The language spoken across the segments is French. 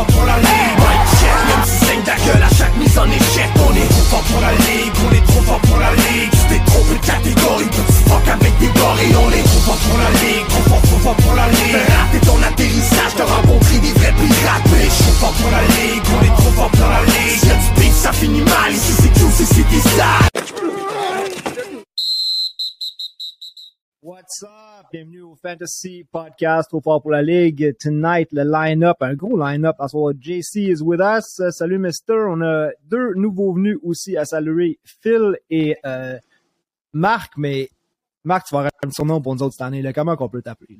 fort pour la What's up? Bienvenue au Fantasy Podcast au fort pour la Ligue. Tonight, le line-up, un gros line-up. À soir, JC is with us. Salut, Mister. On a deux nouveaux venus aussi à saluer, Phil et euh, Marc. Mais Marc, tu vas avoir un surnom pour nous autres cette année. Là. Comment qu'on peut t'appeler?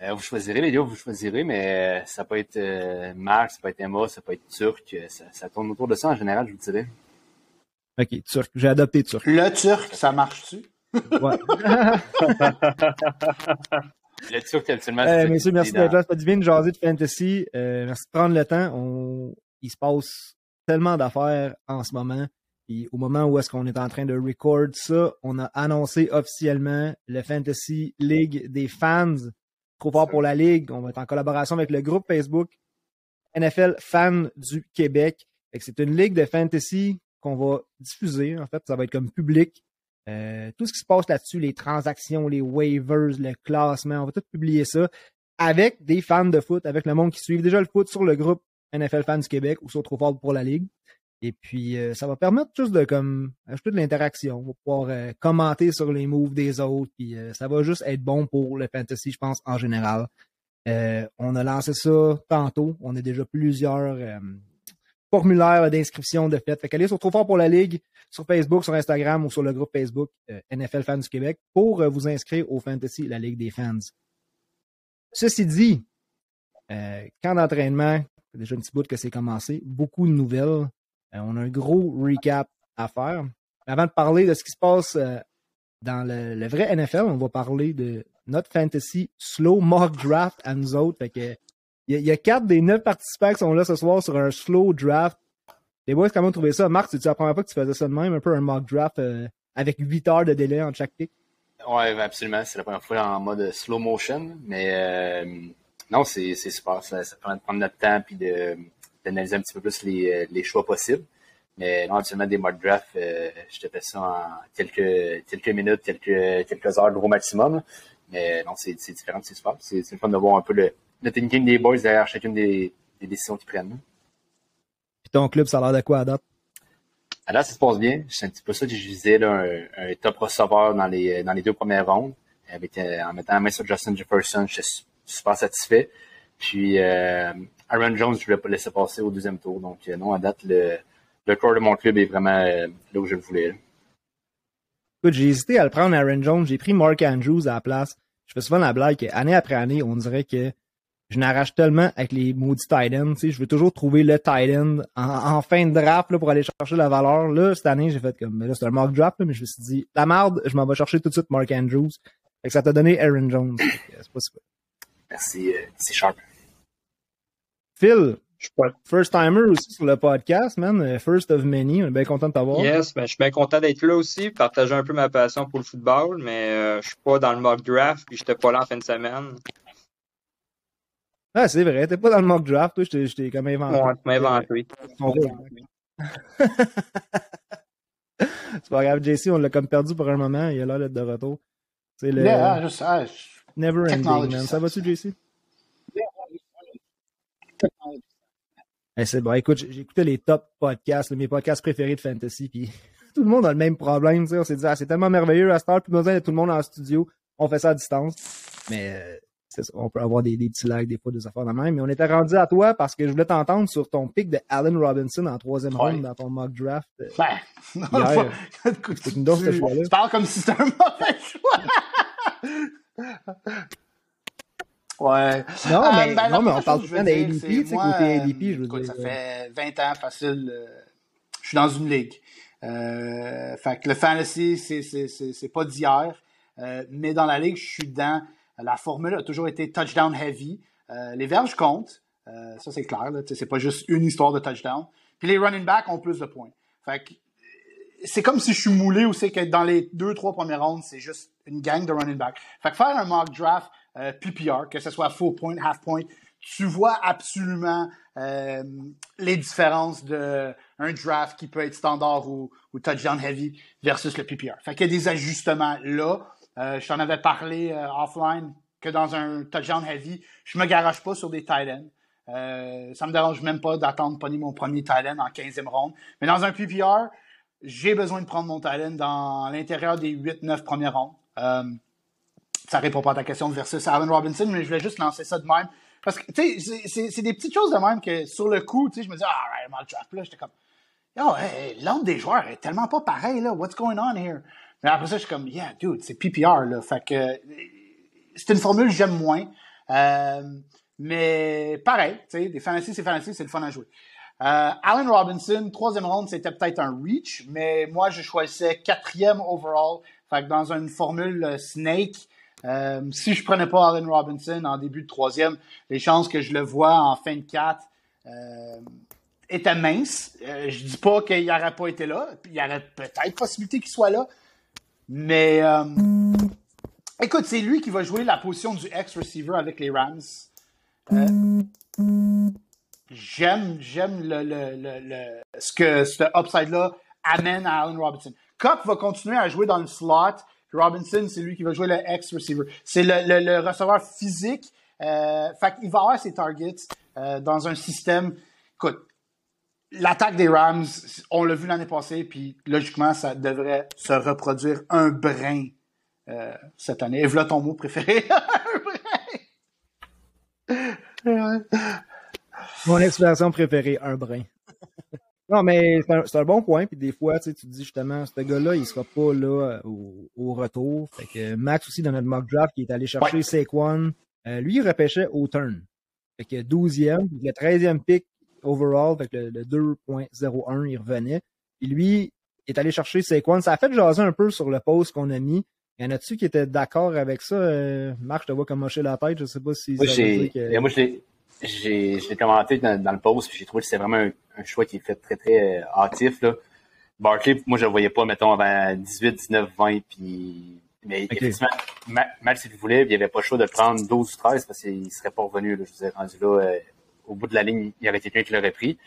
Euh, vous choisirez, les gars, vous choisirez, mais euh, ça peut être euh, Marc, ça peut être Emma, ça peut être Turc. Ça, ça tourne autour de ça en général, je vous dirais. OK, Turc. J'ai adopté Turc. Le turc, ça marche-tu? Ouais. Le absolument. Euh, messieurs, merci d'être là. Ça fait du bien de jaser de fantasy. Euh, merci de prendre le temps. On... Il se passe tellement d'affaires en ce moment. Puis au moment où est-ce qu'on est en train de record ça, on a annoncé officiellement le Fantasy League des fans. Trop fort pour la Ligue. On va être en collaboration avec le groupe Facebook NFL Fans du Québec. C'est une ligue de fantasy qu'on va diffuser. En fait, ça va être comme public. Euh, tout ce qui se passe là-dessus, les transactions, les waivers, le classement, on va tout publier ça avec des fans de foot, avec le monde qui suit déjà le foot sur le groupe NFL Fans du Québec ou sur Trop Fort pour la Ligue. Et puis, euh, ça va permettre juste de comme ajouter de l'interaction. On va pouvoir euh, commenter sur les moves des autres. Puis, euh, ça va juste être bon pour le fantasy, je pense, en général. On a lancé ça tantôt. On a déjà plusieurs formulaires d'inscription de fait. Fait qu'allez sur Trop pour la Ligue, sur Facebook, sur Instagram ou sur le groupe Facebook euh, NFL Fans du Québec pour euh, vous inscrire au Fantasy, la Ligue des fans. Ceci dit, euh, camp d'entraînement, déjà un petit bout que c'est commencé, beaucoup de nouvelles. On a un gros recap à faire. Avant de parler de ce qui se passe dans le, le vrai NFL, on va parler de notre fantasy slow mock draft à nous autres. Fait que, il y, a- quatre des neuf participants qui sont là ce soir sur un slow draft. Les boys, comment vous trouvez ça? Marc, c'est-tu la première fois que tu faisais ça de même, un peu un mock draft euh, avec 8 heures de délai entre chaque pick? Ouais, ben, absolument. C'est la première fois en mode slow motion. Mais euh, non, c'est c'est super. Ça, permet de prendre notre temps puis d'analyser un petit peu plus les, euh, les choix possibles. Mais non, absolument, des mock drafts, je te fais ça en quelques, quelques minutes, quelques, quelques heures gros maximum. Mais non, c'est c'est différent, c'est super. C'est c'est le fun de voir un peu le, le thinking des boys derrière chacune des, des décisions qu'ils prennent. Puis ton club, ça a l'air de quoi à date? Alors, ça se passe bien. C'est un petit peu ça que je visais, là, un, un top receveur dans les, dans les deux premières rondes. Avec, euh, en mettant la main sur Justin Jefferson, je suis su- super satisfait. Puis, euh, Aaron Jones, je ne voulais pas laisser passer au deuxième tour. Donc, euh, non, à date, le, le corps de mon club est vraiment euh, là où je le voulais. là. Écoute, j'ai hésité à le prendre Aaron Jones. J'ai pris Mark Andrews à la place. Je fais souvent la blague qu'année après année, on dirait que je n'arrache tellement avec les maudits tight ends. Tu sais, je veux toujours trouver le tight end en, en fin de draft là, pour aller chercher la valeur. Là, cette année, j'ai fait comme, mais là, c'est un mock draft, là, mais je me suis dit, la merde, je m'en vais chercher tout de suite Mark Andrews. Fait que ça t'a donné Aaron Jones. C'est pas super. Merci, euh, c'est sharp. Phil, Je suis pas- first timer aussi sur le podcast, man. Euh, First of many. On est bien content de t'avoir. Yes, ben, je suis bien content d'être là aussi, partager un peu ma passion pour le football, mais euh, je suis pas dans le mock draft, puis j'étais pas là en fin de semaine. Ah, c'est vrai. T'es pas dans le mock draft, toi. Je t'ai- comme inventé. Ouais, tu m'as inventé. C'est pas grave, JC, on l'a comme perdu pour un moment. Il a l'air d'être de retour. C'est le Yeah, je sais, ah, je- never ending, man. Ça va-tu, JC? Eh, c'est bon. Écoute, écouté les top podcasts, là, mes podcasts préférés de fantasy, puis tout le monde a le même problème. tu sais. On s'est dit, ah, c'est tellement merveilleux à cette heure, plus besoin de tout le monde en studio. On fait ça à distance. Mais euh, on peut avoir des, des petits lags, des fois, des affaires de même. Mais on était rendu à toi parce que je voulais t'entendre sur ton pic de Allen Robinson en troisième Ouais. ronde dans ton mock draft. Euh, Ben, non, Hier. pas- écoute, ce tu, tu parles comme si c'était un mauvais choix. ouais. Non, Euh, mais, ben, non, mais on parle tout le temps d'ADP, tu sais, côté euh, ADP, je veux écoute, dire. Ça fait 20 ans facile. euh, je suis dans une ligue. Euh, fait que le fantasy, c'est, pas d'hier. Euh, mais dans la ligue, je suis dedans. La formule a toujours été touchdown heavy. Euh, les verges comptent. Euh, ça, c'est clair. C'est pas juste une histoire de touchdown. Puis les running backs ont plus de points. Fait que c'est comme si je suis moulé ou c'est que dans les deux, trois premières rondes, c'est juste une gang de running back. Fait que faire un mock draft euh, PPR, que ce soit full point, half point, tu vois absolument euh, les différences d'un draft qui peut être standard ou, ou, touchdown heavy versus le PPR. Fait qu'il y a des ajustements là. Euh, je t'en avais parlé euh, offline que dans un touchdown heavy, je me garage pas sur des tight ends. Euh, ça me dérange même pas d'attendre pogner mon premier tight end en 15e ronde. Mais dans un PPR, j'ai besoin de prendre mon tight end dans l'intérieur des 8-9 premières rondes. Euh, ça répond pas à ta question versus Allen Robinson, mais je voulais juste lancer ça de même. Parce que, tu sais, c'est des petites choses de même que sur le coup, tu sais, je me dis, ah, right, mal draft. Là, j'étais comme, yo, hey, l'ordre des joueurs est tellement pas pareil, là. What's going on here? Mais après ça, je suis comme, yeah, dude, c'est PPR, là. Fait que, c'est une formule que j'aime moins. Euh, mais pareil, tu sais, des fantasy, c'est fantasy, c'est le fun à jouer. Euh, Allen Robinson, troisième ronde, c'était peut-être un reach, mais moi, je choisissais quatrième overall. Fait que dans une formule euh, Snake, si je prenais pas Allen Robinson en début de troisième, les chances que je le vois en fin de quatre étaient minces. Je dis pas qu'il n'aurait pas été là. Il y aurait peut-être possibilité qu'il soit là. Mais euh, écoute, c'est lui qui va jouer la position du ex-receiver avec les Rams. Euh, j'aime, j'aime le, le, le, ce que ce upside-là amène à Allen Robinson. Cup va continuer à jouer dans le slot. Robinson, c'est lui qui va jouer le ex-receiver. C'est le, receveur physique. Euh, fait qu'il va avoir ses targets dans un système. Écoute, l'attaque des Rams, on l'a vu l'année passée, puis logiquement, ça devrait se reproduire un brin euh, cette année. Et voilà ton mot préféré. un brin. Mon expression préférée, un brin. Non, mais c'est un, un, bon point. Puis des fois, tu te dis justement, ce gars-là, il sera pas là au, au, retour. Fait que Max aussi, dans notre mock draft, qui est allé chercher ouais. Saquon, euh, lui, il repêchait au turn. Fait que 12e, le 13e pick overall, fait que le, le 2.01, il revenait. Puis lui, il est allé chercher Saquon. Ça a fait jaser un peu sur le post qu'on a mis. Y en a-tu qui étaient d'accord avec ça? Euh, Marc, je te vois comme mocher la tête. Je sais pas si... Moi, j'ai... Que... Moi, je l'ai commenté dans, dans, le post, puis j'ai trouvé que c'était vraiment un, un, choix qui est fait très, très euh, hâtif. Là. Barkley, moi, je le voyais pas, mettons, avant 18, 19, 20, puis... Mais okay. effectivement, mal s'il voulait, il n'y avait pas le choix de prendre 12 ou 13 parce qu'il serait pas revenu. Là, je vous ai rendu là, euh, au bout de la ligne, il y avait quelqu'un qui l'aurait pris.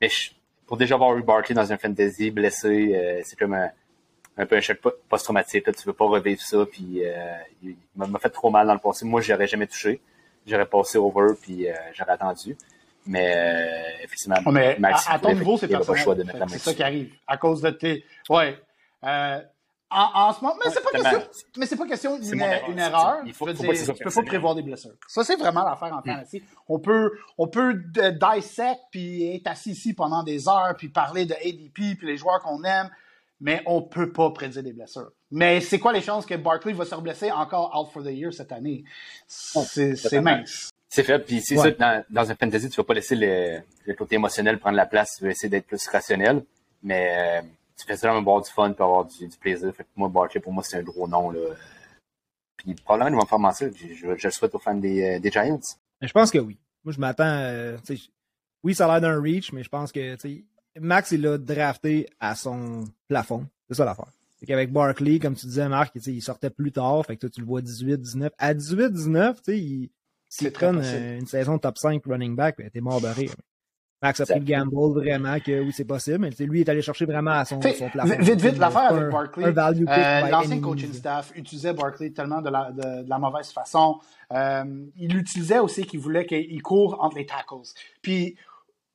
Mais je, pour déjà avoir eu Barkley dans un fantasy blessé, euh, c'est comme un, un, peu un choc post-traumatique. Tu veux pas revivre ça, puis euh, il, m'a fait trop mal dans le passé. Moi, je aurais jamais touché j'aurais passé over puis euh, j'aurais attendu. Mais euh, effectivement, mais Max, à, à, ton niveau, c'est pas le choix de mettre la C'est ça qui arrive. À cause de tes. Ouais. Euh, en, en, ce moment, mais c'est pas question, mais c'est pas question d'une une erreur. Il faut, faut dire, pas tu peux pas prévoir des blessures. Ça, c'est vraiment l'affaire en fantasy. Mm. On peut, on peut dissect puis être assis ici pendant des heures puis parler de ADP puis les joueurs qu'on aime mais on peut pas prédire des blessures. Mais c'est quoi les chances que Barkley va se reblesser encore out for the year cette année? C'est mince. C'est fait, puis c'est ouais. ça, dans, dans un fantasy, tu vas pas laisser le, le, côté émotionnel prendre la place, tu vas essayer d'être plus rationnel, mais euh, tu fais ça pour avoir du fun, pour avoir du, du plaisir. Fait que moi, Barkley, pour moi, c'est un gros nom, là. Puis probablement, ils vont me faire mentir, je, je, je, le souhaite aux fans des, euh, des Giants. Je pense que oui. Moi, je m'attends, euh, oui, ça a l'air d'un reach, mais je pense que, tu sais, Max, il l'a drafté à son plafond. C'est ça l'affaire. C'est qu'avec Barkley, comme tu disais, Marc, il sortait plus tard. Fait que toi, tu le vois 18-19. À 18-19, tu sais, il, s'il prenne euh, une saison top 5 running back, t'es mort de rire. Max a pris le gamble vraiment que oui, c'est possible, mais lui est allé chercher vraiment à son, son plafond. Vite, vite, l'affaire avec Barkley. Euh, L'ancien coaching staff utilisait Barkley tellement de la, de, de la mauvaise façon. Euh, il utilisait aussi qu'il voulait qu'il court entre les tackles. Puis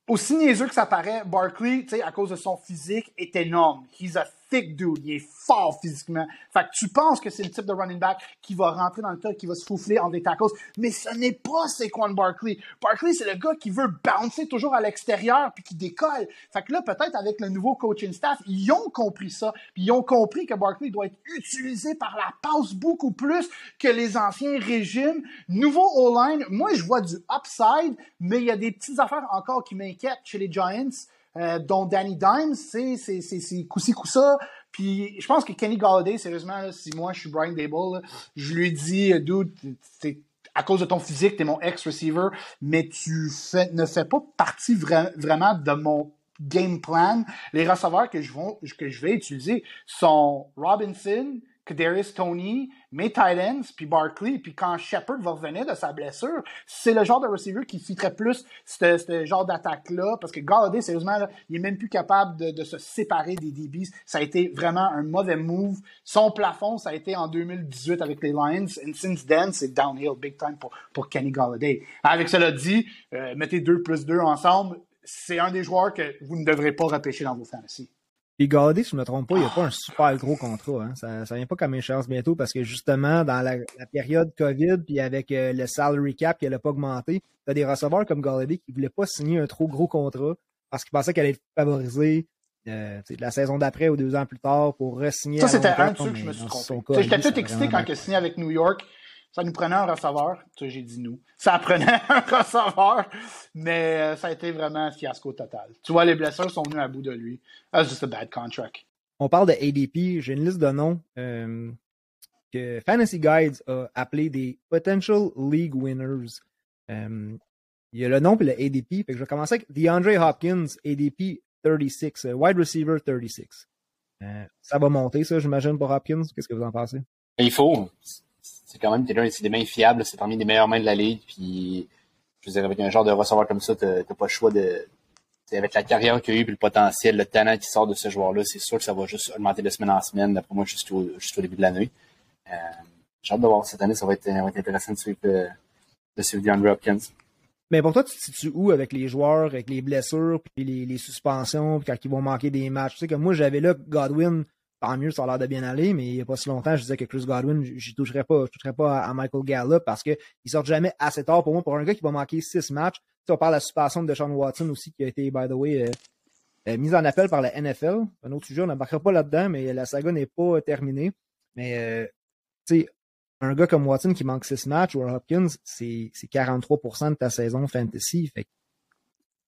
aussi niaiseux que ça paraît, Barkley, à cause de son physique, est énorme. He's a Il est fort physiquement. Fait que tu penses que c'est le type de running back qui va rentrer dans le tas, qui va se foufler en des tackles. Mais ce n'est pas Saquon Barkley. Barkley, c'est le gars qui veut bouncer toujours à l'extérieur puis qui décolle. Fait que là, peut-être avec le nouveau coaching staff, ils ont compris ça. Puis ils ont compris que Barkley doit être utilisé par la passe beaucoup plus que les anciens régimes. Nouveau O-line, moi, je vois du upside, mais il y a des petites affaires encore qui m'inquiètent chez les Giants. Euh, dont Danny Dimes, c'est coussi coussa. Puis je pense que Kenny Galladay, sérieusement, là, si moi je suis Brian Dable, je lui dis, dude, c'est à cause de ton physique, t'es mon ex-receiver, mais tu fais, ne fais pas partie vra vraiment de mon game plan. Les receveurs que je, vont, que je vais utiliser sont Robinson, Kadarius Tony, mes Titans, puis Barkley, puis quand Shepard va revenir de sa blessure, c'est le genre de receiver qui fitterait plus ce genre d'attaque-là, parce que Galladay, sérieusement, il est même plus capable de, se séparer des DBs. Ça a été vraiment un mauvais move. Son plafond, ça a été en 2018 avec les Lions, and since then, c'est downhill big time pour, pour Kenny Galladay. Avec cela dit, euh, mettez deux plus deux ensemble, c'est un des joueurs que vous ne devrez pas repêcher dans vos fantasy. Puis Gaudi, si je ne me trompe pas, il n'y a pas un super gros contrat. Hein. Ça ne vient pas comme échéance bientôt parce que justement, dans la, période COVID, puis avec euh, le salary cap qui n'a pas augmenté, tu as des receveurs comme Gaudi qui ne voulaient pas signer un trop gros contrat parce qu'ils pensaient qu'elle allait être favorisée euh, la saison d'après ou deux ans plus tard pour re-signer. Ça, c'était un ceux que je me suis trompé. J'étais tout excité quand il a signé avec New York. Ça nous prenait un receveur. J'ai dit nous. Ça prenait un receveur, mais euh, ça a été vraiment un fiasco total. Tu vois, les blessures sont venues à bout de lui. That's just a bad contract. On parle de ADP. J'ai une liste de noms euh, que Fantasy Guides a appelé des Potential League Winners. Euh, il y a le nom et le ADP. je vais commencer avec DeAndre Hopkins, ADP 36, wide receiver 36. ça va monter, ça, j'imagine, pour Hopkins. Qu'est-ce que vous en pensez? Il faut c'est quand même quelqu'un, c'est des mains fiables, c'est parmi les meilleures mains de la ligue. Puis, je veux dire, avec un genre de receveur comme ça, t'as pas le choix de. Avec la carrière qu'il a eu, puis le potentiel, le talent qui sort de ce joueur-là, c'est sûr que ça va juste augmenter de semaine en semaine, d'après moi, jusqu'au au début de l'année. Euh, j'ai hâte de voir cette année, ça va être, intéressant de suivre, euh, de suivre Hopkins. Mais pour toi, tu te situes où avec les joueurs, avec les blessures, puis les, les suspensions, puis quand ils vont manquer des matchs? Tu sais, comme moi, j'avais là Godwin tant mieux, ça a l'air de bien aller, mais il n'y a pas si longtemps, je disais que Chris Godwin, je ne toucherais pas, je toucherais pas à, Michael Gallup parce qu'il ne sort jamais assez tard pour moi. Pour un gars qui va manquer six matchs, tu on parle de la suspension de Sean Watson aussi, qui a été, by the way, euh, euh, mise en appel par la NFL. Un autre sujet, on n'embarquera pas là-dedans, mais la saga n'est pas terminée. Mais, euh, tu sais, un gars comme Watson qui manque six matchs, ou Hopkins, c'est 43% de ta saison fantasy. Fait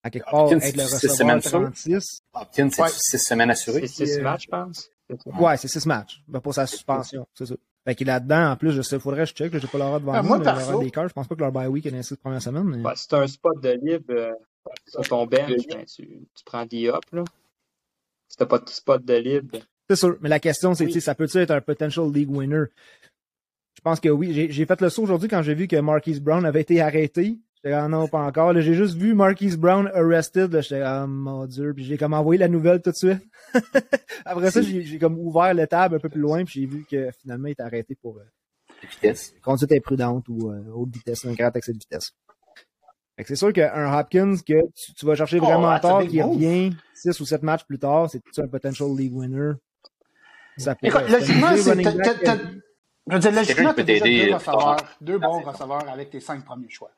à quelque part, Hopkins, être le receveur 36. Hopkins, c'est six semaines assurées. C'est six matchs, je pense. Ouais, c'est six matchs ben, pour sa suspension, c'est ça. Fait qu'il est là-dedans, en plus, je sais, faudrait que je check, j'ai pas l'aura devant ah, moi, mais perso... des cœurs, je pense pas que leur bye week est dans les six premières semaines. Mais... C'est un spot de libre euh, sur ton bench, ben, tu, tu prends des up, là. Si t'as pas de spot de libre. C'est sûr, mais la question, c'est, oui. ça peut-tu être un potential league winner? Je pense que oui. J'ai fait le saut aujourd'hui quand j'ai vu que Marquise Brown avait été arrêté. J'étais ah non, pas encore. J'ai juste vu Marquise Brown arrested. J'étais ah mon dieu. Puis j'ai comme envoyé la nouvelle tout de suite. Après ça, j'ai comme ouvert le table un peu plus loin, puis j'ai vu que finalement il était arrêté pour euh, vitesse. conduite imprudente ou euh, haute vitesse, un grand excès de vitesse. c'est sûr qu'un Hopkins que tu, vas chercher oh, vraiment tard, qui revient 6 ou 7 matchs plus tard, c'est un potential league winner. Ça peut, Écoute, logiquement, c'est. Je veux dire, logiquement, tu as déjà deux, receveurs, deux bons receveurs avec tes cinq premiers choix.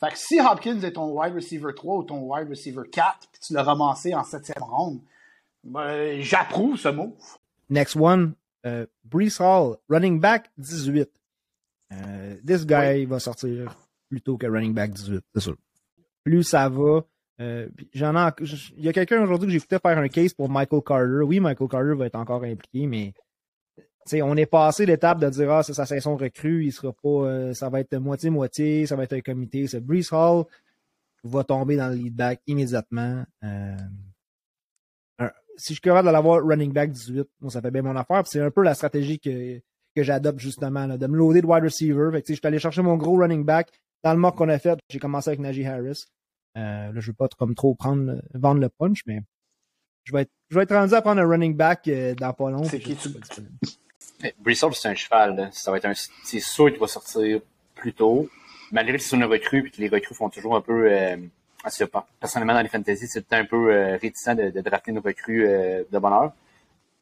Fait que si Hopkins est ton wide receiver 3 ou ton wide receiver 4, puis tu l'as ramassé en septième ronde, ben, j'approuve ce move. Next one, uh, Brees Hall, running back 18. Uh, this guy va sortir plus tôt que running back 18, c'est sûr. Plus ça va, euh, j'en ai, il y a quelqu'un aujourd'hui que j'ai écouté faire un case pour Michael Carter. Oui, Michael Carter va être encore impliqué, mais on est passé l'étape de dire ah c'est sa saison recrue, il sera pas, euh, ça va être moitié moitié, ça va être un comité. Ce Brees Hall va tomber dans le lead back immédiatement. Euh, si je suis capable de l'avoir running back 18, bon, ça fait bien mon affaire. C'est un peu la stratégie que, que j'adopte justement, là, de me loader de wide receiver. Fait que, je suis allé chercher mon gros running back. Dans le mock qu'on a fait, j'ai commencé avec Najee Harris. Euh, là, je veux pas comme trop prendre, vendre le punch, mais je vais être, je vais être rendu à prendre un running back euh, dans pas long. C'est qui tu... Bristol, c'est un cheval. Ça va être un... C'est sûr qu'il va sortir plus tôt. Malgré que c'est une recrue, puis que les recrues font toujours un peu... Euh, personnellement, dans les fantasy, c'est un peu euh, réticent de, de drafter nos recrues euh, de bonheur.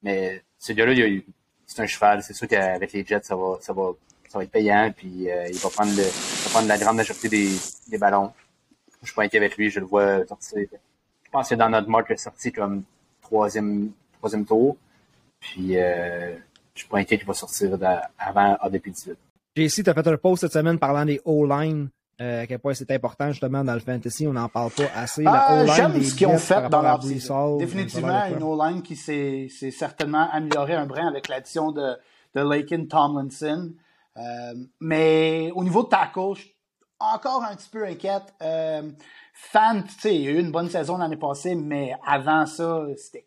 Mais ce gars-là, c'est un cheval. C'est sûr qu'avec les Jets, ça va, ça va, ça va être payant. Puis euh, il va prendre, le, prendre la grande majorité des, des ballons. Je suis pas avec lui. Je le vois sortir. Je pense que dans notre marque, il est sorti comme troisième, troisième tour. Puis je suis pas inquiet qu'il va sortir avant ADP 18. JC, tu as fait un post cette semaine parlant des O-line euh, à quel point c'est important justement dans le fantasy, on n'en parle pas assez. Ah, J'aime ce qu'ils ont fait dans leur Définitivement, une O-line qui s'est certainement améliorée un brin avec l'addition de, de Lakin Tomlinson. Euh, mais au niveau de tackle, je suis encore un petit peu inquiète. Euh, Fan, tu sais, il y a eu une bonne saison l'année passée, mais avant ça, c'était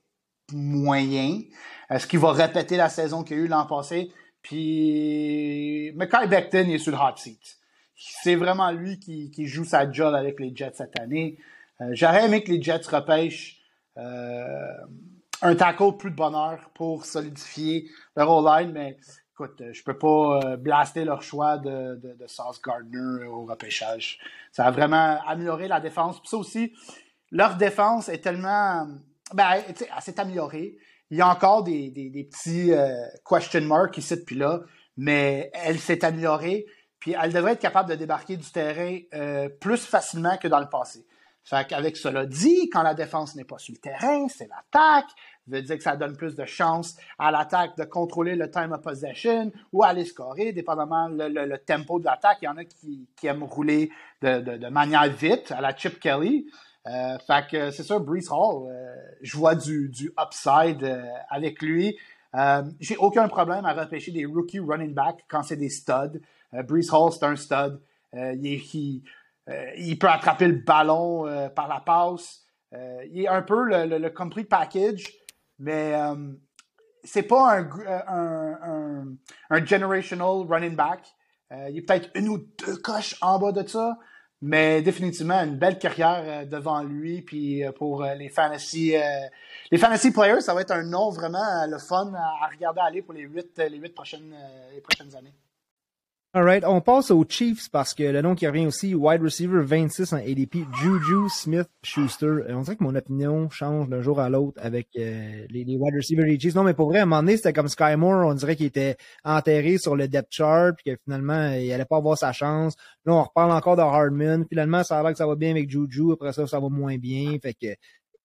moyen. Est-ce qu'il va répéter la saison qu'il a eu l'an passé? Puis, Mackay Becton est sur le hot seat. C'est vraiment lui qui, qui, joue sa job avec les Jets cette année. Euh, j'aurais aimé que les Jets repêchent euh, un tackle plus de bonheur pour solidifier leur O-line, mais écoute, je peux pas euh, blaster leur choix de, de, de Sauce Gardner au repêchage. Ça a vraiment amélioré la défense. Puis ça aussi, leur défense est tellement. Ben, elle s'est améliorée. Il y a encore des, petits question marks ici depuis là, mais elle s'est améliorée. Puis elle devrait être capable de débarquer du terrain plus facilement que dans le passé. Fait qu'avec cela dit, quand la défense n'est pas sur le terrain, c'est l'attaque. Ça veut dire que ça donne plus de chance à l'attaque de contrôler le time of possession ou aller scorer, dépendamment le, tempo de l'attaque. Il y en a qui, aiment rouler de, manière vite, à la Chip Kelly. Euh, fait que c'est sûr, Brees Hall, euh, je vois du, du upside euh, avec lui. J'ai aucun problème à repêcher des rookie running backs quand c'est des studs. Brees Hall, c'est un stud. il, il, peut attraper le ballon par la passe. Il est un peu le, le, complete package, mais c'est pas un, un, un, generational running back. il est peut-être une ou deux coches en bas de ça, mais définitivement une belle carrière devant lui. Puis pour les fantasy, les fantasy players, ça va être un nom vraiment le fun à, regarder aller pour les huit, les huit prochaines, les prochaines années. Alright, on passe aux Chiefs parce que le nom qui revient aussi, wide receiver 26 en ADP, Juju Smith-Schuster. Euh, on dirait que mon opinion change d'un jour à l'autre avec euh, les, les, wide receivers des Chiefs. Non, mais pour vrai, à un moment donné, c'était comme Sky Moore, on dirait qu'il était enterré sur le depth chart, puis que finalement, il allait pas avoir sa chance. Là, on reparle encore de Hardman. Finalement, ça a l'air que ça va bien avec Juju, après ça, ça va moins bien. Fait que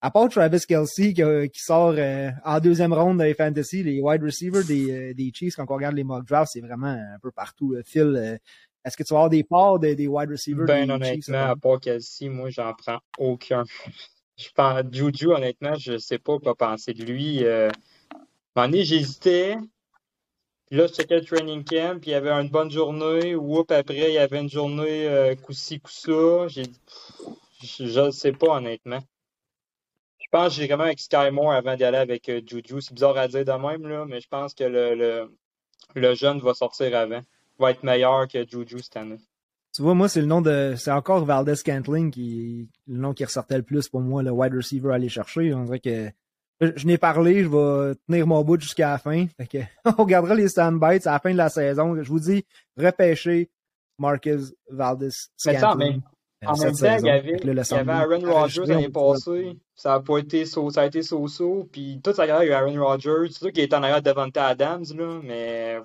à part Travis Kelsey qui, qui sort euh, en deuxième ronde dans les fantasy, les wide receivers des, euh, des Chiefs, quand on regarde les mock drafts, c'est vraiment un peu partout. Euh, Phil, est-ce que tu vas avoir des parts des, des wide receivers ben, des honnêtement, Chiefs? à part Kelsey, moi, j'en prends aucun. Je pense, Juju, honnêtement, je sais pas quoi penser de lui. Euh, à un j'hésitais. Puis là, je checkais le training camp, puis il y avait une bonne journée. Whoop, après, il y avait une journée euh, coup-ci, coup-ça. J'ai je ne sais pas, honnêtement. Je pense que même avec Sky Moore avant d'y aller avec euh, Juju. C'est bizarre à dire de même, là, mais je pense que le, le, le jeune va sortir avant. Va être meilleur que Juju cette année. Tu vois, moi, c'est le nom de. C'est encore Valdez Cantling qui le nom qui ressortait le plus pour moi, le wide receiver à aller chercher. On dirait que. Je, n'ai parlé, je vais tenir mon bout jusqu'à la fin. Fait que, on regardera les standbites à la fin de la saison. Je vous dis, repêcher Marcus Valdez Scantling. En même temps, il y avait, il y avait Aaron Rodgers l'année passée. Ça a pas été so, ça a été so-so. Puis toute sa carrière, il y a Aaron Rodgers. C'est sûr qu'il est en arrière de Devante Adams, là, mais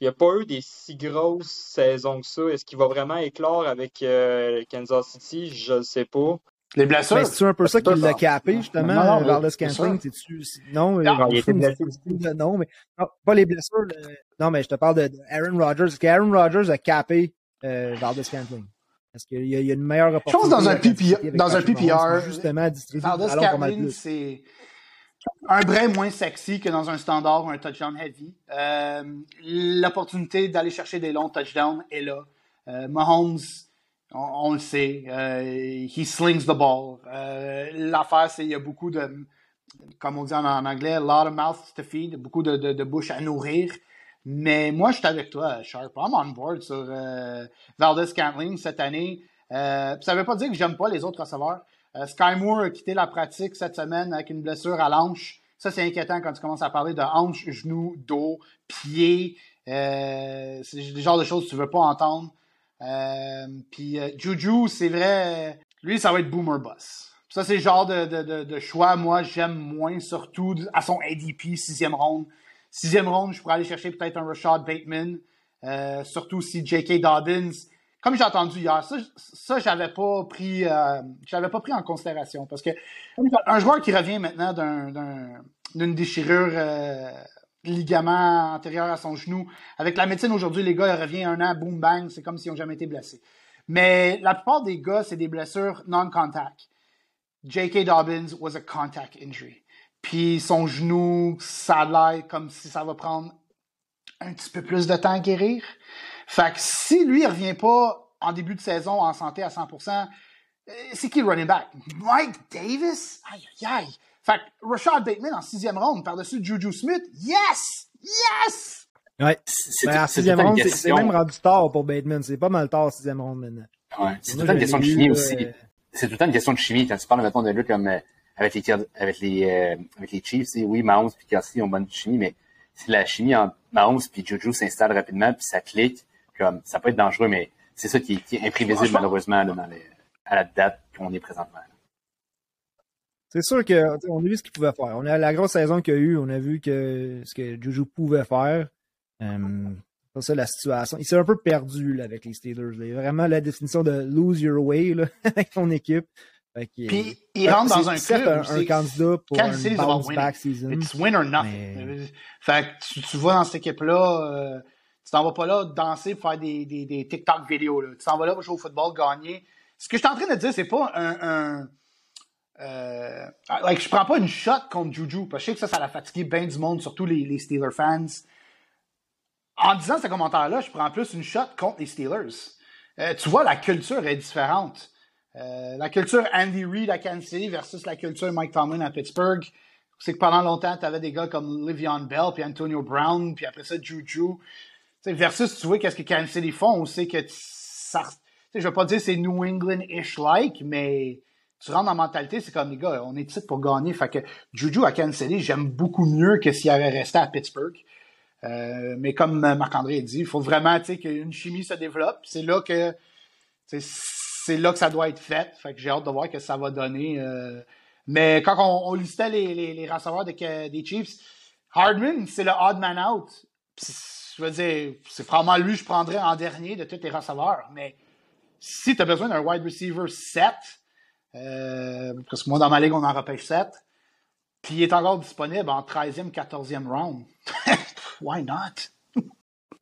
il n'y a pas eu des si grosses saisons que ça. Est-ce qu'il va vraiment éclore avec euh, Kansas City? Je ne sais pas. Les blessures? C'est un peu ça qu'il l'a capé, justement, non, non, Valdez Scantling. Non, non, il était blessé Non, mais pas les blessures. Non, mais je te parle de, Aaron Rodgers. Est-ce qu'Aaron Rodgers a capé euh, Valdez Scantling? Parce qu'il y, a une meilleure opportunité. Je pense dans un, PPR, dans un PPR, justement, distribuer c'est un brin moins sexy que dans un standard ou un touchdown heavy. Euh, L'opportunité d'aller chercher des longs touchdowns est là. Euh, Mahomes, on, le sait, euh, he slings the ball. Euh, L'affaire, c'est qu'il y a beaucoup de, comme on dit en, anglais, a lot of mouths to feed, beaucoup de, de, de bouches à nourrir. Mais moi, je suis avec toi, Sharp. I'm on board sur euh, Valdez Cantling cette année. Euh, ça ne veut pas dire que j'aime pas les autres receveurs. Euh, Sky Moore a quitté la pratique cette semaine avec une blessure à l'hanche. Ça, c'est inquiétant quand tu commences à parler de hanche, genou, dos, pied. C'est le genre de choses que tu veux pas entendre. Puis Juju, c'est vrai, lui, ça va être boomer boss. Ça, c'est le genre de, de, de, de choix, moi, j'aime moins, surtout à son ADP, sixième ronde. Sixième ronde, je pourrais aller chercher peut-être un Rashad Bateman, euh, surtout si J.K. Dobbins. Comme j'ai entendu hier, ça, ça j'avais pas pris, euh, j'avais pas pris en considération parce que un joueur qui revient maintenant d'une déchirure euh, ligament antérieur à son genou, avec la médecine aujourd'hui, les gars, ils reviennent un an, boom bang, c'est comme s'ils n'ont jamais été blessés. Mais la plupart des gars, c'est des blessures non-contact. J.K. Dobbins was a contact injury. Puis son genou, ça a l'air comme si ça va prendre un petit peu plus de temps à guérir. Fait que si lui, il revient pas en début de saison en santé à 100%, euh, c'est qui le running back? Mike Davis? Aïe, aïe, aïe. Fait que Rashad Bateman en sixième ronde par-dessus Juju Smith? Yes! Yes! Ouais. C'est Ben, sixième ronde, c'est même rendu tard pour Bateman. C'est pas mal tard, sixième ronde maintenant. Ouais, c'est tout le temps une question de chimie aussi. euh, C'est tout le temps une question de chimie. Quand tu parles, mettons, d'un gars comme euh, avec les, Kier- avec les, euh, avec les Chiefs, oui, Mahomes et Kelsey ont bonne chimie, mais si la chimie entre Mahomes et Juju s'installe rapidement puis ça clique, comme ça peut être dangereux, mais c'est ça qui, est- qui est imprévisible malheureusement là, dans les, à la date qu'on est présentement. C'est sûr que tu sais, on a vu ce qu'il pouvait faire. On a la grosse saison qu'il y a eu, on a vu que ce que Juju pouvait faire. Euh, c'est ça la situation. Il s'est un peu perdu là, avec les Steelers. là. Il y a vraiment la définition de lose your way là, avec ton équipe. Fait que, Puis, il rentre dans un club un, un candidat pour Kansas une bounce back season. It's win or nothing. Mais- Fait que tu, tu vas dans cette équipe-là, euh, tu t'en vas pas là danser pour faire des, des, des TikTok vidéos. Là. Tu t'en vas là pour jouer au football, gagner. Ce que je suis en train de dire, c'est pas un. un euh, like, je prends pas une shot contre Juju, parce que je sais que ça, ça l'a fatigué bien du monde, surtout les, les Steelers fans. En disant ce commentaire-là, je prends plus une shot contre les Steelers. Euh, tu vois, la culture est différente. Euh, la culture Andy Reid à Kansas City versus la culture Mike Tomlin à Pittsburgh. C'est que pendant longtemps, tu avais des gars comme Livion Bell, puis Antonio Brown, puis après ça, Juju. Tu sais, versus, tu vois, qu'est-ce que Kansas City font, on sait que ça. Je veux pas dire c'est New England-ish like, mais tu rentres dans la mentalité, c'est comme les gars, on est ici pour gagner. Fait que Juju à Kansas City, j'aime beaucoup mieux que s'il avait resté à Pittsburgh. Euh, mais comme Marc-André dit, il faut vraiment qu'une chimie se développe. C'est là que c'est là que ça doit être fait. Fait que j'ai hâte de voir ce que ça va donner. euh. Mais quand on, listait les, les, les receveurs de- des Chiefs, Hardman, c'est le odd man out. Je veux dire, c'est probablement lui que je prendrais en dernier de tous les receveurs. Mais si tu as besoin d'un wide receiver 7, euh, parce que moi, dans ma ligue, on en repêche 7, puis il est encore disponible en 13e, 14e round. Why not?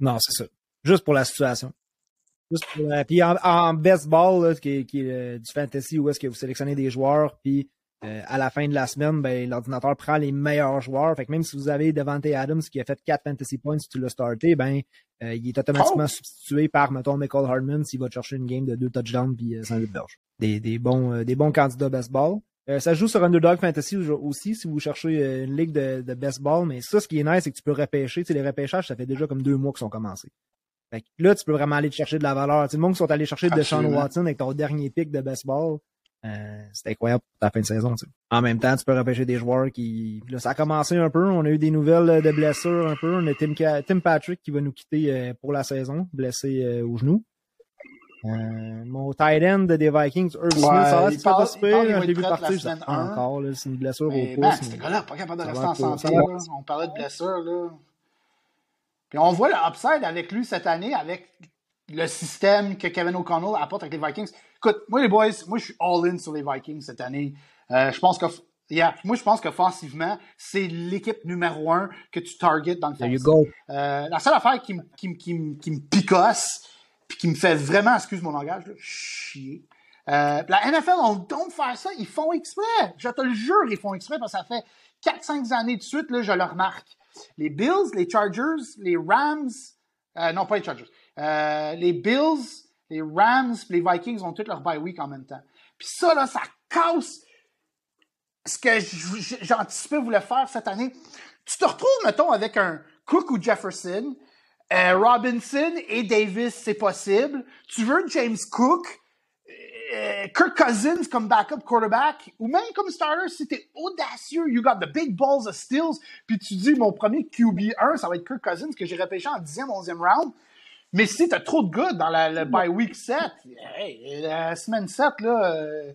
Non, c'est ça. Juste pour la situation. Juste pour la- Puis en, en best ball, là, qui, est- qui est euh, du fantasy, où est-ce que vous sélectionnez des joueurs, puis euh, à la fin de la semaine, ben, l'ordinateur prend les meilleurs joueurs. Fait que même si vous avez Devante Adams qui a fait 4 fantasy points si tu l'as starté, ben, euh, il est automatiquement Oh! substitué par, mettons, Michael Hardman s'il va te chercher une game de 2 touchdowns puis euh, 108 berges. Des, des, bons, euh, des bons candidats best ball. Euh, ça se joue sur Underdog Fantasy aussi si vous cherchez euh, une ligue de, de best ball. Mais ça, ce qui est nice, c'est que tu peux repêcher. Tu sais, les repêchages, ça fait déjà comme deux mois qu'ils sont commencés. Fait que là, tu peux vraiment aller te chercher de la valeur. Tu sais, le monde qui sont allés chercher de Sean. Watson avec ton dernier pick de baseball, euh, c'est incroyable pour ta fin de saison. tu sais. En même temps, tu peux repêcher des joueurs qui. Là, ça a commencé un peu. On a eu des nouvelles euh, de blessures un peu. On a Tim, Patrick qui va nous quitter euh, pour la saison, blessé euh, au genou. Euh, mon tight end des Vikings, Irv Smith, Ouais, ça va, c'est pas super. je semaine sais un. encore, là, c'est une blessure Mais au ben, pouce. ce mais- gars-là, pas capable de rester en santé. là. On parlait de blessure. Là. Puis on voit le upside avec lui cette année, avec le système que Kevin O'Connell apporte avec les Vikings. Écoute, moi les boys, moi je suis all-in sur les Vikings cette année. Euh, je pense que yeah, moi je pense qu'offensivement, c'est l'équipe numéro un que tu targets dans le There you fantasy. go. Euh, la seule affaire qui, me- qui, qui, me- qui me picosse, puis qui me fait vraiment, excuse mon langage, là, chier. Euh, la NFL, on donc faire ça, ils font exprès. Je te le jure, ils font exprès parce que ça fait 4-5 années de suite, là, je le remarque. Les Bills, les Chargers, les Rams, euh, non pas les Chargers, euh, les Bills, les Rams, les Vikings ont toutes leur bye week en même temps. Puis ça, là, ça casse ce que j'anticipais voulait faire cette année. Tu te retrouves, mettons, avec un Cook ou Jefferson, euh, Robinson et Davis, c'est possible. Tu veux James Cook, Kirk Cousins comme backup quarterback, ou même comme starter, si t'es audacieux, you got the big balls of steals, puis tu dis, mon premier QB1, ça va être Kirk Cousins, que j'ai repêché en 10e, 11e round. Mais si t'as trop de gars dans la, le bye week 7, hey, la semaine 7, là, euh,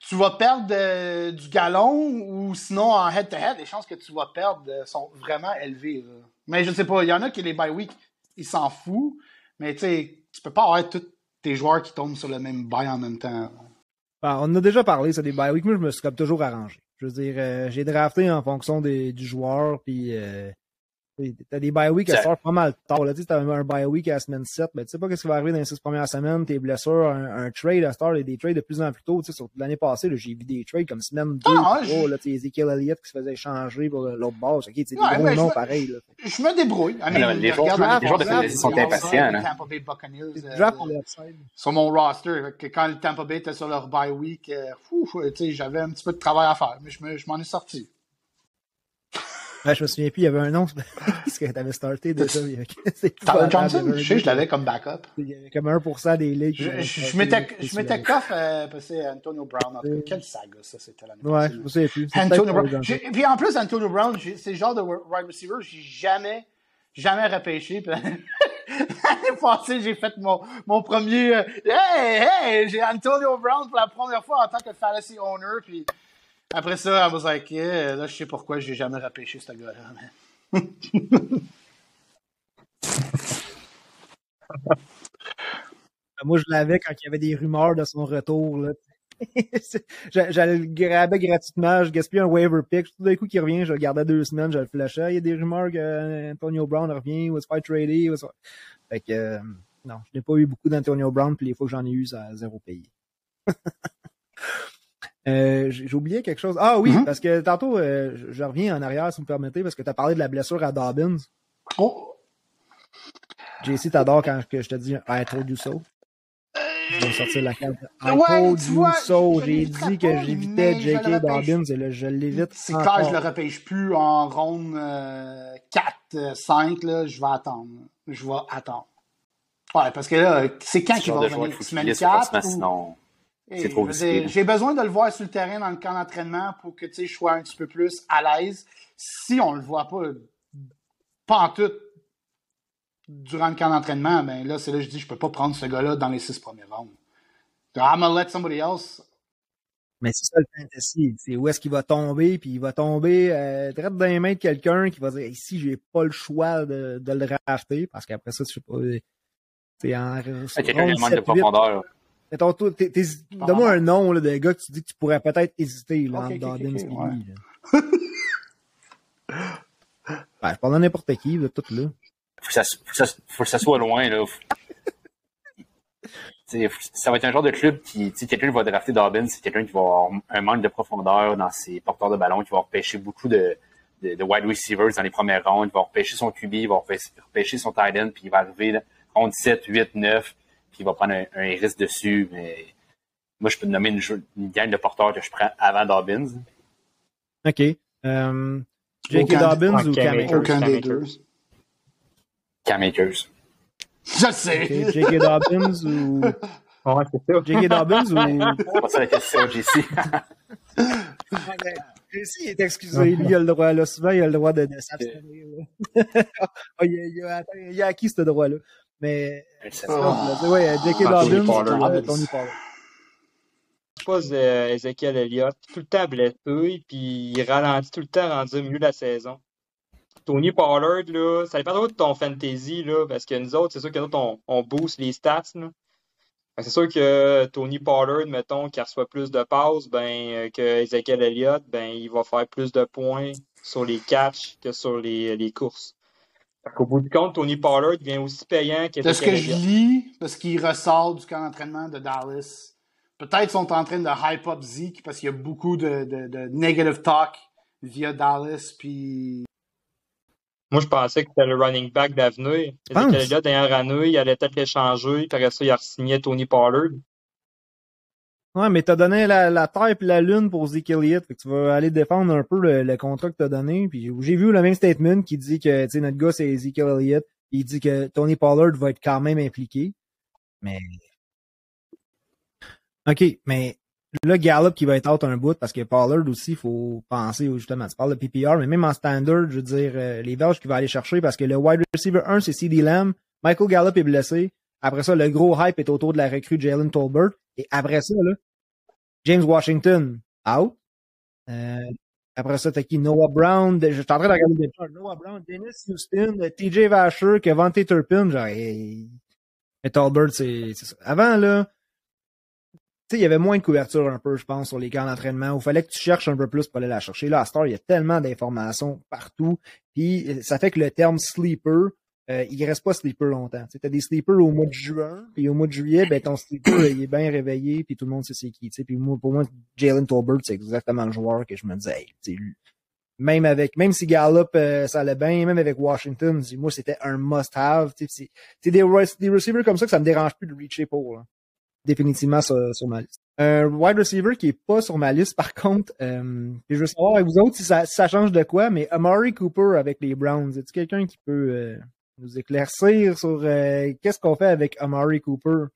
tu vas perdre euh, du galon ou sinon en head-to-head, les chances que tu vas perdre euh, sont vraiment élevées. Mais je sais pas, il y en a qui les bye week, ils s'en foutent, mais tu sais, tu peux pas avoir tous tes joueurs qui tombent sur le même bye en même temps. Ah, on en a déjà parlé, ça, des bye week. Moi, je me suis comme toujours arrangé. Je veux dire, euh, j'ai drafté en fonction des, du joueur, puis euh, t'as des bye week à sortent pas mal tard. Là, tu sais, t'as un bye week à la semaine 7, mais tu sais pas qu'est-ce qui va arriver dans les six premières semaines, tes blessures, un, un trade à Star et des trades de plus en plus tôt. Tu sais, surtout l'année passée, là, j'ai vu des trades comme semaine 2, Ah, 3, ouais, là, tu sais, Ezekiel Elliott qui se faisait échanger pour l'autre base. Ok, tu sais, des gros mais je noms me- pareils. Là. Je me débrouille. Alors, les joueurs- les joueurs de fantasy sont impatients, hein. Euh, sur mon roster. Quand le Tampa Bay était sur leur bye week, euh, j'avais un petit peu de travail à faire, mais je me- je m'en ai sorti. Ouais, je me souviens plus, il y avait un nom, ce que t'avais starté déjà. Tyler Johnson, je sais, je l'avais comme backup. Il y avait comme 1% des ligues. Je, je, je m'étais, starté, je coff euh, parce que c'est Antonio Brown. Euh, Quelle saga, ça, c'était l'année Ouais, je me souviens plus. Antonio Brown. Puis en plus, Antonio Brown, c'est le genre de wide receiver, j'ai jamais, jamais repêché. Puis L'année passée, j'ai fait mon, mon premier. euh, hey, hey, j'ai Antonio Brown pour la première fois en tant que fantasy owner. Puis après ça, I was like, yeah, là, je sais pourquoi j'ai jamais repêché ce gars-là. man. Moi, je l'avais quand il y avait des rumeurs de son retour. J'allais le grabber gratuitement, je gaspillais un waiver pick. Tout d'un coup, qu'il revient, je le gardais deux semaines, je le flashais. Il y a des rumeurs que Antonio Brown revient, se trader. Ou ça. Fait que, euh, non, je n'ai pas eu beaucoup d'Antonio Brown, puis les fois que j'en ai eu, ça a zéro payé. Euh, J'ai oublié quelque chose. Ah oui, Mhm. parce que tantôt, euh, je, je reviens en arrière, si vous me permettez, parce que tu as parlé de la blessure à Dobbins. Oh, JC, t'adores quand que je te dis I told you so. Je vais sortir la carte. I Ouais, told you vois, so. J'ai dit que j'évitais J.K. Dobbins et là, je l'évite. c'est clair, je le repêche plus en ronde euh, 4, euh, 5. Là, je vais attendre. Je vais attendre. Ouais, parce que là, c'est quand qu'il va revenir? Semaine lisse 4? forcément, ou- sinon c'est trop risqué. J'ai besoin de le voir sur le terrain dans le camp d'entraînement pour que tu sais, je sois un petit peu plus à l'aise. Si on le voit pas, pas en tout durant le camp d'entraînement, ben là, c'est là que je dis je peux pas prendre ce gars-là dans les six premiers rounds. I'm gonna let somebody else. Mais c'est ça le fantasy. C'est où est-ce qu'il va tomber, puis il va tomber euh, direct dans les mains de quelqu'un qui va dire ici, j'ai pas le choix de, de le rafter, parce qu'après ça, je sais pas. C'est en quelqu'un qui manque de 7-8. profondeur. Mettons, toi, t'es- t'es- Donne-moi un nom là, de gars que tu dis que tu pourrais peut-être hésiter là, Ok, entre ok, Dobbins ok, et ouais. lui. là. Ben, je parle de n'importe qui, là, tout là. Faut que ça, faut que ça, faut que ça soit loin, là. T'sais, ça va être un genre de club qui, quelqu'un qui va drafter Dobbins, c'est quelqu'un qui va avoir un manque de profondeur dans ses porteurs de ballon, qui va repêcher beaucoup de, de, de wide receivers dans les premières rounds, il va repêcher son QB, il va repêcher, repêcher son tight end, puis il va arriver là, ronde 7, 8, 9, puis il va prendre un, un risque dessus, mais moi, je peux te nommer une, une gang de porteurs que je prends avant Dobbins. OK. Euh, J.K. Dobbins ou Cam Akers? Akers? Aucun Cam des Akers. deux. Cam Akers. Je sais. OK, J.K. Dobbins ou... Ouais, c'est ça. J.K. Dobbins ou... C'est pas ça la question, JC. JC il est excusé. Lui, il a le droit, là. Souvent, il a le droit de, de s'abstenir. Ah, il, a, il, a, attends, il a acquis ce droit-là. Mais... Oh. Ouais, J.K. Ah, Dobbins Tony Pollard. ou euh, Tony Pollard. pas euh, Ezekiel Elliott, tout le temps blessé, puis il ralentit tout le temps rendu au milieu de la saison. Tony Pollard, là, ça dépend trop de ton fantasy, là, parce que nous autres, c'est sûr que nous autres, on, on booste les stats, là. C'est sûr que Tony Pollard, mettons, qui reçoit plus de passes, ben, euh, que Ezekiel Elliott, ben, il va faire plus de points sur les catchs que sur les, les courses. Fait qu'au bout du compte, Tony Pollard devient aussi payant De ce que je lis, parce qu'il ressort du camp d'entraînement de Dallas, peut-être sont en train de hype up Zeke parce qu'il y a beaucoup de, de, de negative talk via Dallas. Puis Moi, je pensais que c'était le running back d'avenir. Ezekiel Elliott, dernière année, il allait peut-être l'échanger, puis après ça, il a signé Tony Pollard. Ouais, mais t'as donné la, terre et la lune pour Zeke Elliott. Fait que tu vas aller défendre un peu le, le contrat que t'as donné. Puis j'ai vu le même statement qui dit que, notre gars, c'est Ezekiel Elliott. Il dit que Tony Pollard va être quand même impliqué. Mais... OK, mais là, Gallup qui va être out un bout parce que Pollard aussi, il faut penser, justement, tu parles de PPR, mais même en standard, je veux dire, euh, les Belges qu'il va aller chercher parce que le wide receiver 1, c'est CD Lamb. Michael Gallup est blessé. Après ça, le gros hype est autour de la recrue Jalen Tolbert. Et après ça, là, James Washington, out. Euh, après ça, t'as qui? Noah Brown. Je suis en train de regarder des charts. Noah Brown, Dennis Houston, TJ Vasher, Kevante Turpin. Genre, mais Tolbert, c'est ça. Avant, là, tu sais, il y avait moins de couverture un peu, je pense, sur les camps d'entraînement. Il fallait que tu cherches un peu plus pour aller la chercher. Là, à Star, il y a tellement d'informations partout. Puis euh, ça fait que le terme sleeper, euh, il reste pas sleeper longtemps. Tu as des sleepers au mois de juin, puis au mois de juillet, ben ton sleeper il est bien réveillé, puis tout le monde sait c'est qui. Puis moi, pour moi, Jalen Tolbert, c'est exactement le joueur que je me disais, même avec, même si Gallup euh, ça allait bien, même avec Washington, moi c'était un must-have. C'est des, des receivers comme ça que ça me dérange plus de reacher pour. Là. définitivement sur, sur, ma liste. Un wide receiver qui est pas sur ma liste, par contre, euh, je veux savoir avec vous autres si ça, ça change de quoi, mais Amari Cooper avec les Browns, est-ce quelqu'un qui peut euh, nous éclaircir sur euh, qu'est-ce qu'on fait avec Amari Cooper?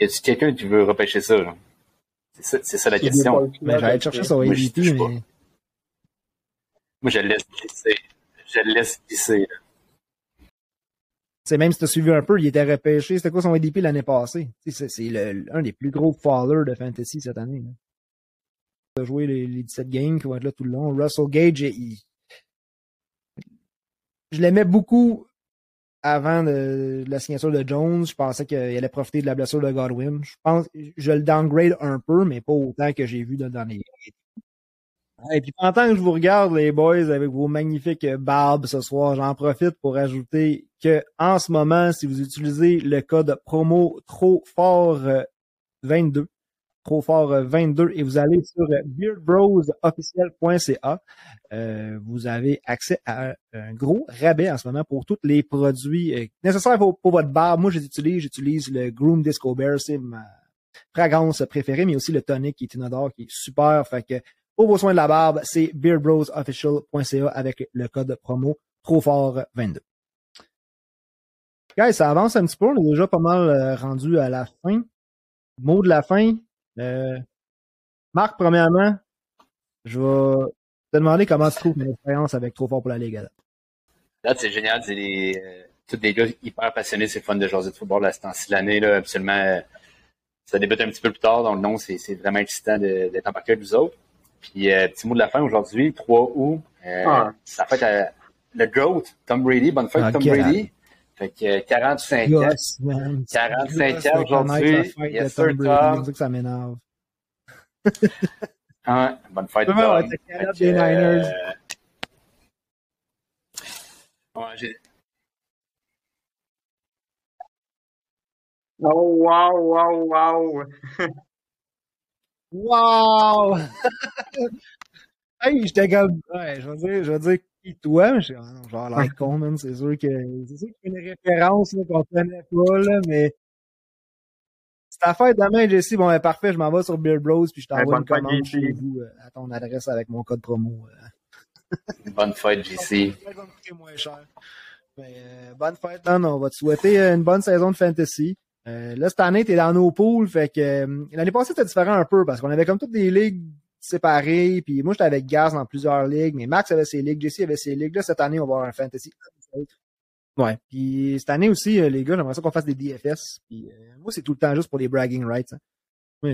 Y a-t-il quelqu'un qui veut repêcher ça? C'est ça, ça, la question. Ben, J'allais chercher son ADP, mais... Moi, je le laisse glisser. Je le laisse glisser. C'est même si tu as suivi un peu, il était repêché. C'était quoi son ADP l'année passée? C'est un des plus gros fallers de fantasy cette année. Là. Il a joué les, les, 17 games qui vont être là tout le long. Russell Gage, il... je l'aimais beaucoup avant la signature de Jones. Je pensais qu'il allait profiter de la blessure de Godwin. Je pense je le downgrade un peu, mais pas autant que j'ai vu dans, dans les et puis pendant que je vous regarde, les boys, avec vos magnifiques barbes ce soir, j'en profite pour ajouter que en ce moment, si vous utilisez le code promo trop fort 22, trop fort 22, et vous allez sur beardbrosofficiel.ca, euh, vous avez accès à un gros rabais en ce moment pour tous les produits euh, nécessaires pour, votre barbe. Moi, je les utilise, j'utilise le Groom Disco Bear, c'est ma fragrance préférée, mais aussi le tonic qui est inodore, qui est super. Fait que pour vos soins de la barbe, c'est beardbrosofficial.ca avec le code promo trop fort 22. Guys, ça avance un petit peu. On est déjà pas mal euh, rendu à la fin. Mot de la fin. Euh, Marc, premièrement, je vais te demander comment tu trouves ton expérience avec Trop fort pour la Ligue. Là, c'est génial. C'est des, euh, tous des gars hyper passionnés. C'est fun de jouer de football là, ce temps-ci l'année. Là, absolument. Euh, ça débute un petit peu plus tard. Donc, non, c'est, vraiment excitant d'être en parcours avec vous autres. Puis, euh, petit mot de la fin aujourd'hui, 3 août. Euh, ah. Ça fait euh, le GOAT, Tom Brady. Bonne fête, ah, Tom Brady. Fait que 45 yes, ans. Man. 45 ans aujourd'hui. Yes, sir, Tom. Ça m'énerve. ah, bonne fête, Tom. Fait que, euh, ouais. Oh, wow, wow, wow. Wow! hey, j'étais comme, ouais, je veux dire, je veux dire, qui toi? Mais je suis, genre, l'air con, man, c'est sûr que, c'est sûr qu'il y a une référence, là, qu'on connaît pas, là, mais, c'est fête demain, Jesse. Bon, ben, parfait, je m'en vais sur Beer Bros, puis je t'envoie une commande chez vous, euh, à ton adresse avec mon code promo. Euh. bonne fête, cher. Mais, euh, bonne fête, non, on va te souhaiter une bonne saison de fantasy. Euh, là, cette année, t'es dans nos poules, fait que euh, l'année passée, c'était différent un peu parce qu'on avait comme toutes des ligues séparées, puis moi, j'étais avec Gaz dans plusieurs ligues, mais Max avait ses ligues, Jesse avait ses ligues. Là, cette année, on va avoir un fantasy. Ouais. Puis cette année aussi, euh, les gars, j'aimerais ça qu'on fasse des DFS. Puis moi, c'est tout le temps juste pour les bragging rights. Hein. Moi,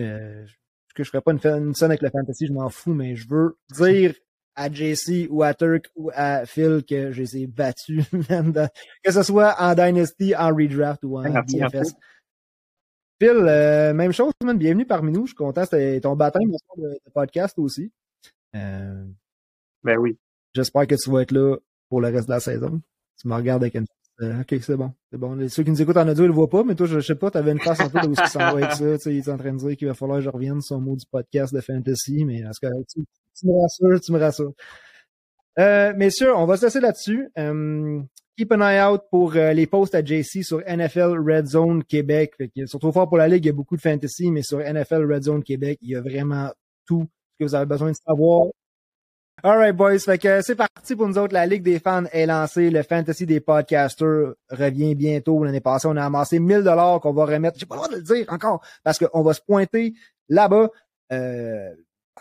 que je ferais pas une, une scène avec le fantasy, je m'en fous, mais je veux dire à JC ou à Turk ou à Phil que je les ai battus, que ce soit en Dynasty, en Redraft ou en DFS. Phil, euh, même chose, bienvenue parmi nous. Je suis content. C'était ton baptême de, de podcast aussi. Euh, ben oui. J'espère que tu vas être là pour le reste de la saison. Tu me regardes avec une euh, ok, c'est bon. C'est bon. Ceux qui nous écoutent en audio, ils le voient pas, mais toi, je, sais pas, tu avais une face un peu de où ça s'en va avec ça. Tu sais, il est en train de dire qu'il va falloir que je revienne sur son mot du podcast de fantasy, mais est-ce que tu, tu, me rassures, tu me rassures. Euh, messieurs, on va se laisser là-dessus. Euh, keep an eye out pour euh, les posts à JC sur NFL Red Zone Québec. surtout fort pour la Ligue, il y a beaucoup de fantasy, mais sur NFL Red Zone Québec, il y a vraiment tout ce que vous avez besoin de savoir. Alright, boys. Fait que c'est parti pour nous autres. La Ligue des fans est lancée. Le fantasy des podcasters revient bientôt. L'année passée, on a amassé 1000 dollars qu'on va remettre. J'ai pas le droit de le dire encore parce qu'on va se pointer là-bas. Euh,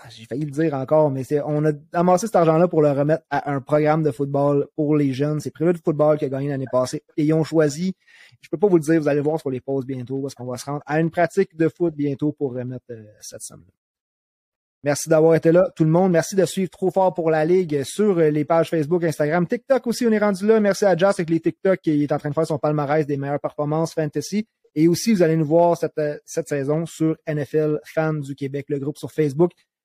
j'ai failli le dire encore, mais c'est, on a amassé cet argent-là pour le remettre à un programme de football pour les jeunes. C'est Prélude Football qui a gagné l'année passée et ils ont choisi, je peux pas vous le dire, vous allez voir sur les pauses bientôt parce qu'on va se rendre à une pratique de foot bientôt pour remettre euh, cette somme-là. Merci d'avoir été là, tout le monde. Merci de suivre trop fort pour la Ligue sur euh, les pages Facebook, Instagram, TikTok aussi, on est rendu là. Merci à Joss avec les TikTok qui est en train de faire son palmarès des meilleures performances fantasy. Et aussi, vous allez nous voir cette, euh, cette saison sur NFL Fans du Québec, le groupe sur Facebook